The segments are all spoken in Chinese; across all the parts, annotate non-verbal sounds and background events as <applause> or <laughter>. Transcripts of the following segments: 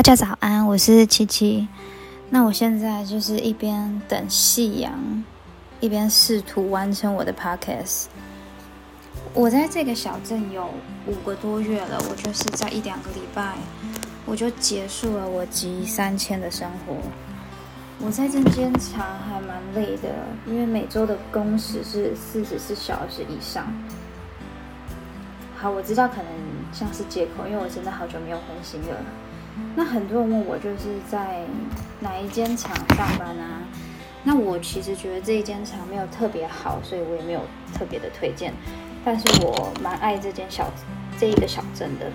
大家早安，我是七七。那我现在就是一边等夕阳，一边试图完成我的 podcast。我在这个小镇有五个多月了，我就是在一两个礼拜，我就结束了我集三千的生活。我在这间厂还蛮累的，因为每周的工时是四十四小时以上。好，我知道可能像是借口，因为我真的好久没有更新了。那很多人问我就是在哪一间厂上班啊？那我其实觉得这一间厂没有特别好，所以我也没有特别的推荐。但是我蛮爱这间小这一个小镇的。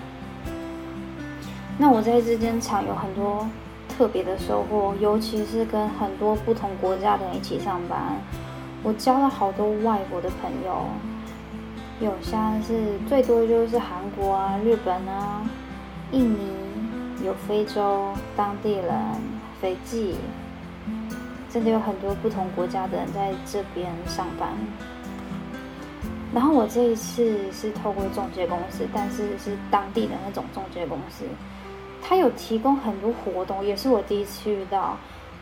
那我在这间厂有很多特别的收获，尤其是跟很多不同国家的人一起上班，我交了好多外国的朋友。有像是最多就是韩国啊、日本啊、印尼，有非洲当地人、斐济，真的有很多不同国家的人在这边上班。然后我这一次是透过中介公司，但是是当地的那种中介公司，他有提供很多活动，也是我第一次遇到。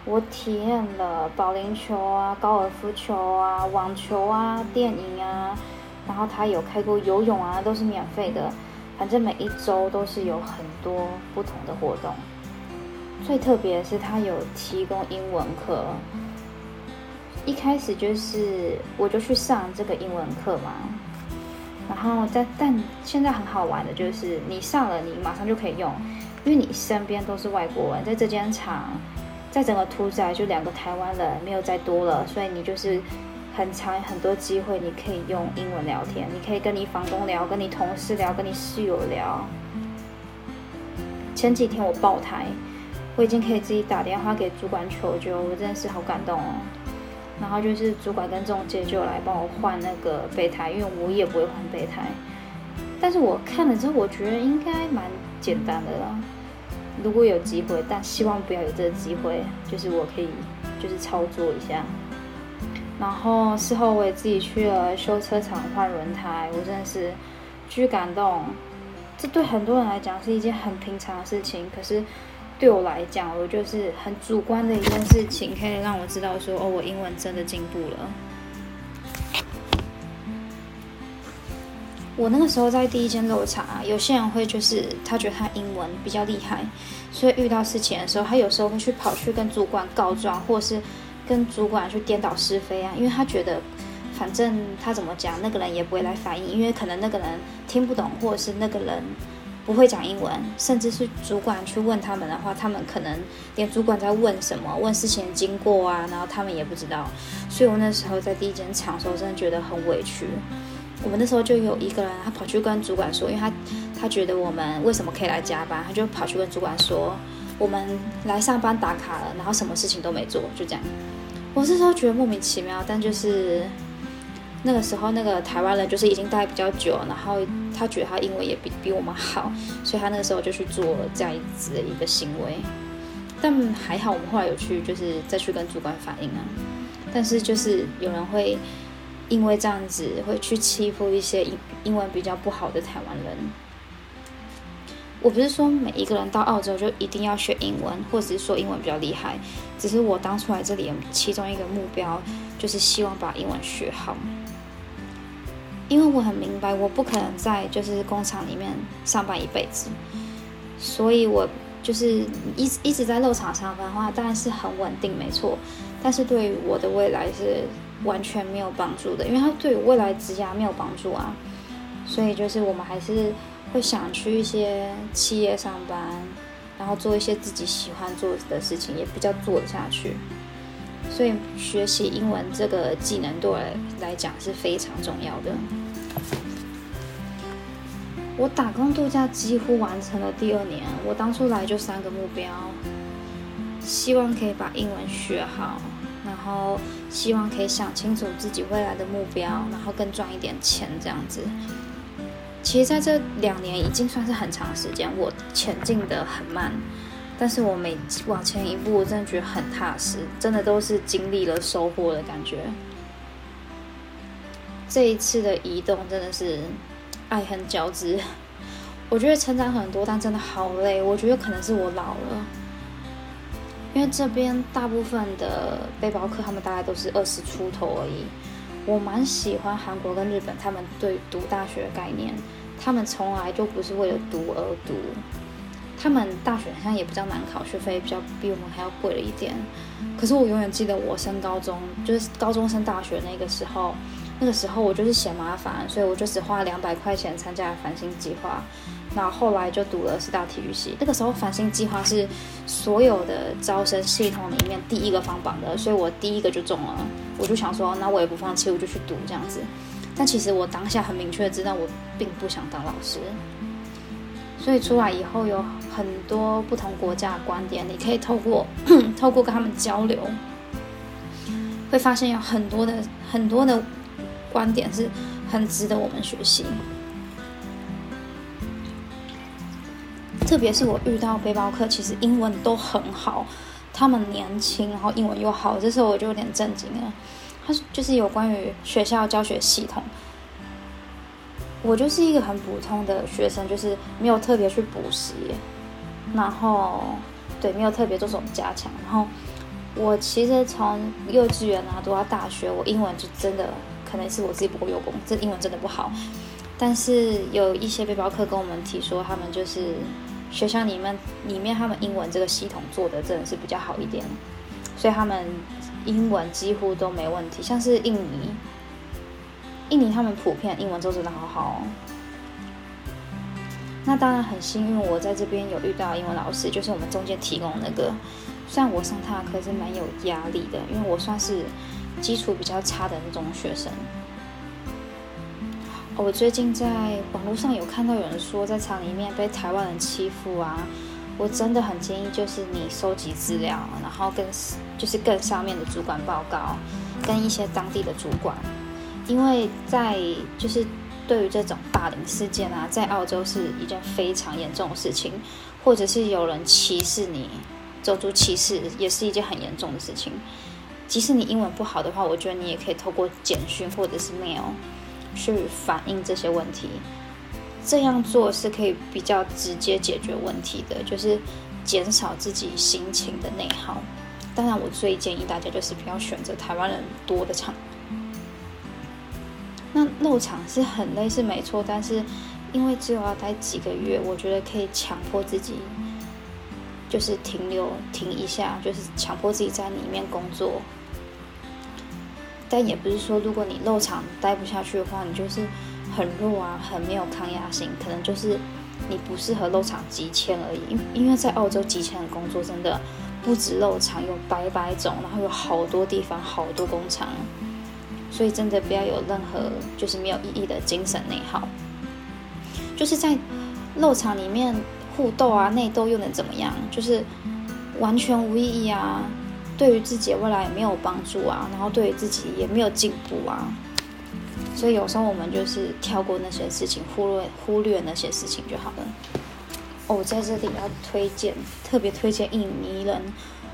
我体验了保龄球啊、高尔夫球啊、网球啊、电影啊。然后他有开过游泳啊，都是免费的。反正每一周都是有很多不同的活动。最特别的是他有提供英文课。一开始就是我就去上这个英文课嘛。然后但但现在很好玩的就是你上了，你马上就可以用，因为你身边都是外国人，在这间厂，在整个屠宰就两个台湾人，没有再多了，所以你就是。很长很多机会，你可以用英文聊天，你可以跟你房东聊，跟你同事聊，跟你室友聊。前几天我爆胎，我已经可以自己打电话给主管求救，我真的是好感动哦。然后就是主管跟中介就来帮我换那个备胎，因为我也不会换备胎。但是我看了之后，我觉得应该蛮简单的啦。如果有机会，但希望不要有这个机会，就是我可以就是操作一下。然后事后我也自己去了修车厂换轮胎，我真的是巨感动。这对很多人来讲是一件很平常的事情，可是对我来讲，我就是很主观的一件事情，可以让我知道说，哦，我英文真的进步了。我那个时候在第一间肉厂啊，有些人会就是他觉得他英文比较厉害，所以遇到事情的时候，他有时候会去跑去跟主管告状，或是。跟主管去颠倒是非啊，因为他觉得，反正他怎么讲，那个人也不会来反应，因为可能那个人听不懂，或者是那个人不会讲英文，甚至是主管去问他们的话，他们可能连主管在问什么、问事情的经过啊，然后他们也不知道。所以我那时候在第一间厂的时候，真的觉得很委屈。我们那时候就有一个人，他跑去跟主管说，因为他他觉得我们为什么可以来加班，他就跑去跟主管说。我们来上班打卡了，然后什么事情都没做，就这样。我是说觉得莫名其妙，但就是那个时候那个台湾人就是已经待比较久，然后他觉得他英文也比比我们好，所以他那个时候就去做这样子的一个行为。但还好，我们后来有去就是再去跟主管反映啊。但是就是有人会因为这样子会去欺负一些英英文比较不好的台湾人。我不是说每一个人到澳洲就一定要学英文，或者是说英文比较厉害，只是我当初来这里其中一个目标就是希望把英文学好。因为我很明白，我不可能在就是工厂里面上班一辈子，所以我就是一一直在肉厂上班的话，当然是很稳定，没错。但是对于我的未来是完全没有帮助的，因为它对未来职涯没有帮助啊。所以就是我们还是。会想去一些企业上班，然后做一些自己喜欢做的事情，也比较做得下去。所以学习英文这个技能对我来讲是非常重要的。我打工度假几乎完成了第二年，我当初来就三个目标：希望可以把英文学好，然后希望可以想清楚自己未来的目标，然后更赚一点钱这样子。其实在这两年已经算是很长时间，我前进的很慢，但是我每往前一步，我真的觉得很踏实，真的都是经历了收获的感觉。这一次的移动真的是爱恨交织，<laughs> 我觉得成长很多，但真的好累。我觉得可能是我老了，因为这边大部分的背包客他们大概都是二十出头而已。我蛮喜欢韩国跟日本，他们对读大学的概念，他们从来就不是为了读而读。他们大学好像也比较难考，学费比较比我们还要贵了一点。可是我永远记得我升高中，就是高中升大学那个时候，那个时候我就是嫌麻烦，所以我就只花两百块钱参加了繁星计划。然后后来就读了四大体育系。那个时候繁星计划是所有的招生系统里面第一个放榜的，所以我第一个就中了。我就想说，那我也不放弃，我就去读这样子。但其实我当下很明确知道，我并不想当老师。所以出来以后有很多不同国家的观点，你可以透过 <coughs> 透过跟他们交流，会发现有很多的很多的观点是很值得我们学习。特别是我遇到背包客，其实英文都很好，他们年轻，然后英文又好，这时候我就有点震惊了。他就是有关于学校教学系统。我就是一个很普通的学生，就是没有特别去补习，然后对没有特别做什么加强。然后我其实从幼稚园啊读到大学，我英文就真的可能是我自己不够用功，这英文真的不好。但是有一些背包客跟我们提说，他们就是学校里面里面他们英文这个系统做的真的是比较好一点，所以他们英文几乎都没问题，像是印尼。印尼他们普遍英文都真的好好，那当然很幸运，我在这边有遇到英文老师，就是我们中间提供那个。虽然我上他的课是蛮有压力的，因为我算是基础比较差的那种学生。我最近在网络上有看到有人说，在厂里面被台湾人欺负啊，我真的很建议，就是你收集资料，然后跟就是更上面的主管报告，跟一些当地的主管。因为在就是对于这种霸凌事件啊，在澳洲是一件非常严重的事情，或者是有人歧视你，种族歧视也是一件很严重的事情。即使你英文不好的话，我觉得你也可以透过简讯或者是 mail 去反映这些问题。这样做是可以比较直接解决问题的，就是减少自己心情的内耗。当然，我最建议大家就是不要选择台湾人多的场。那漏场是很累，是没错，但是因为只有要待几个月，我觉得可以强迫自己，就是停留停一下，就是强迫自己在里面工作。但也不是说，如果你漏场待不下去的话，你就是很弱啊，很没有抗压性，可能就是你不适合漏场急迁而已。因因为在澳洲急迁的工作真的不止漏场，有百百种，然后有好多地方，好多工厂。所以真的不要有任何就是没有意义的精神内耗，就是在肉场里面互斗啊、内斗又能怎么样？就是完全无意义啊，对于自己未来也没有帮助啊，然后对于自己也没有进步啊。所以有时候我们就是跳过那些事情，忽略忽略那些事情就好了。哦，在这里要推荐，特别推荐印尼人，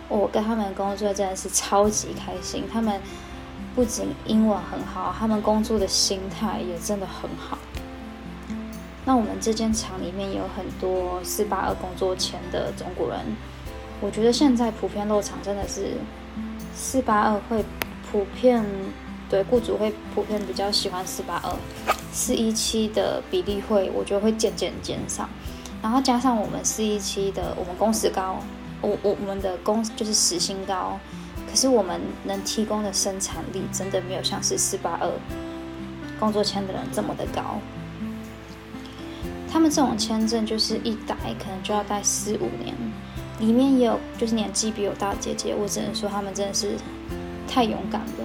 我跟他们工作真的是超级开心，他们。不仅英文很好，他们工作的心态也真的很好。那我们这间厂里面有很多四八二工作签的中国人，我觉得现在普遍落场真的是四八二会普遍对雇主会普遍比较喜欢四八二，四一七的比例会我觉得会渐渐减少，然后加上我们四一七的我们工时高，我我我们的工就是时薪高。可是我们能提供的生产力真的没有像是四八二工作签的人这么的高。他们这种签证就是一待可能就要待四五年，里面也有就是年纪比我大的姐姐，我只能说他们真的是太勇敢了。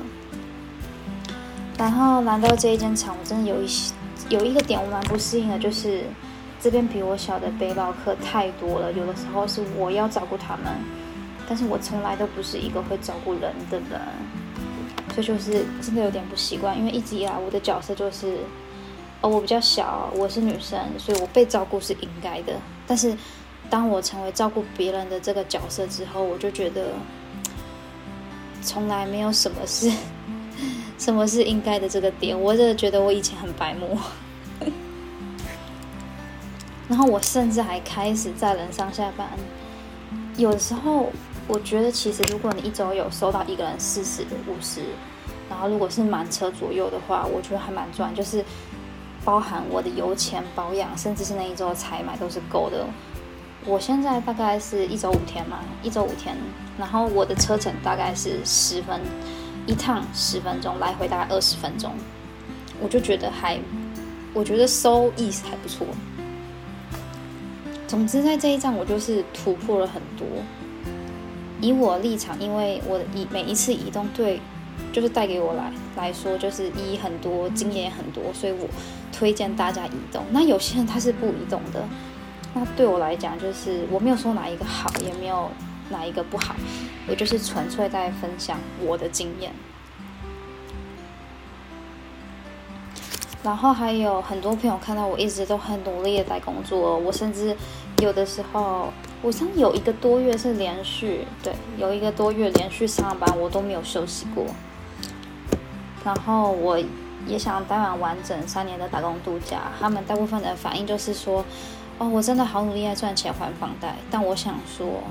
然后来到这一间厂，我真的有一些有一个点我蛮不适应的，就是这边比我小的背包客太多了，有的时候是我要照顾他们。但是我从来都不是一个会照顾人的人，所以就是真的有点不习惯。因为一直以来我的角色就是，哦，我比较小，我是女生，所以我被照顾是应该的。但是当我成为照顾别人的这个角色之后，我就觉得 <tsk> 从来没有什么是 <laughs> 什么是应该的这个点。我真的觉得我以前很白目。<laughs> 然后我甚至还开始载人上下班。有时候，我觉得其实如果你一周有收到一个人四十五十，然后如果是满车左右的话，我觉得还蛮赚，就是包含我的油钱、保养，甚至是那一周的采买都是够的。我现在大概是一周五天嘛，一周五天，然后我的车程大概是十分一趟十分钟，来回大概二十分钟，我就觉得还，我觉得收益还不错。总之，在这一站我就是突破了很多。以我立场，因为我的移每一次移动对，就是带给我来来说，就是一很多经验很多，所以我推荐大家移动。那有些人他是不移动的，那对我来讲，就是我没有说哪一个好，也没有哪一个不好，我就是纯粹在分享我的经验。然后还有很多朋友看到我一直都很努力的在工作，我甚至有的时候，我像有一个多月是连续，对，有一个多月连续上班，我都没有休息过。然后我也想待完完整三年的打工度假，他们大部分的反应就是说，哦，我真的好努力在赚钱还房贷。但我想说，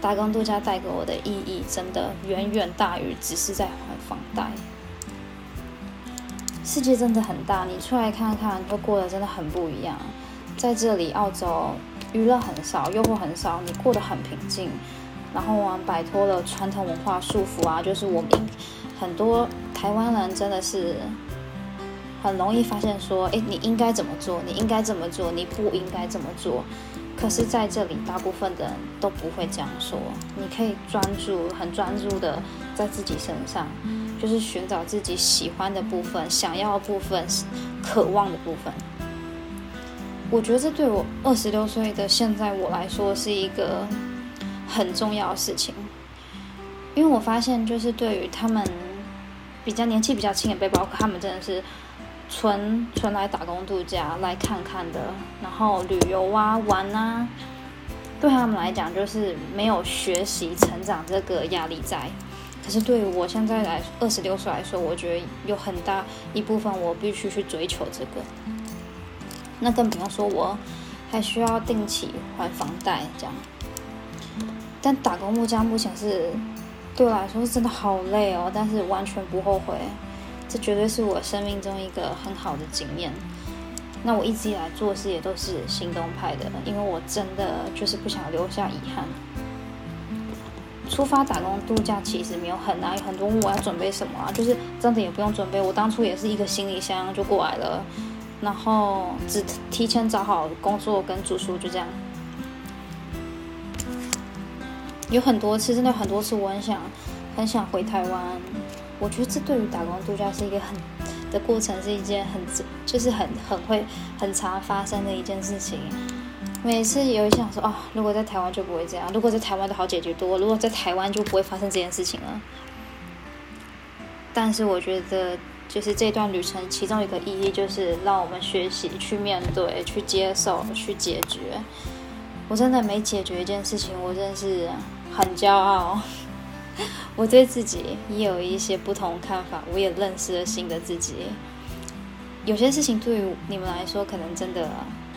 打工度假带给我的意义真的远远大于只是在还房贷。世界真的很大，你出来看看，都过得真的很不一样。在这里，澳洲娱乐很少，诱惑很少，你过得很平静。然后我们摆脱了传统文化束缚啊，就是我们很多台湾人真的是很容易发现说，哎，你应该怎么做？你应该怎么做？你不应该怎么做？可是在这里，大部分的人都不会这样说。你可以专注，很专注的在自己身上。就是寻找自己喜欢的部分、想要的部分、渴望的部分。我觉得这对我二十六岁的现在我来说是一个很重要的事情，因为我发现，就是对于他们比较年纪比较轻的背包客，他们真的是纯纯来打工度假来看看的，然后旅游啊、玩啊，对他们来讲就是没有学习成长这个压力在。可是对于我现在来二十六岁来说，我觉得有很大一部分我必须去追求这个。那更不用说我还需要定期还房贷这样。但打工度假目前是对我来说是真的好累哦，但是完全不后悔。这绝对是我生命中一个很好的经验。那我一直以来做事也都是行动派的，因为我真的就是不想留下遗憾。出发打工度假其实没有很难，有很多问我要准备什么啊，就是真的也不用准备。我当初也是一个行李箱就过来了，然后只提前找好工作跟住宿，就这样。有很多次，真的很多次，我很想很想回台湾。我觉得这对于打工度假是一个很的过程，是一件很就是很很会很常发生的一件事情。每次有一想说啊，如果在台湾就不会这样，如果在台湾都好解决多，如果在台湾就不会发生这件事情了。但是我觉得，就是这段旅程其中一个意义就是让我们学习去面对、去接受、去解决。我真的没解决一件事情，我真的是很骄傲。我对自己也有一些不同看法，我也认识了新的自己。有些事情对于你们来说，可能真的。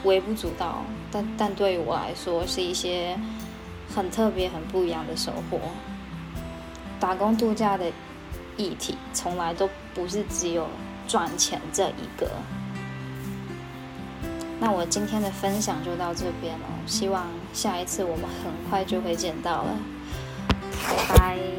微不足道，但但对于我来说是一些很特别、很不一样的收获。打工度假的议题从来都不是只有赚钱这一个。那我今天的分享就到这边了，希望下一次我们很快就会见到了，拜拜。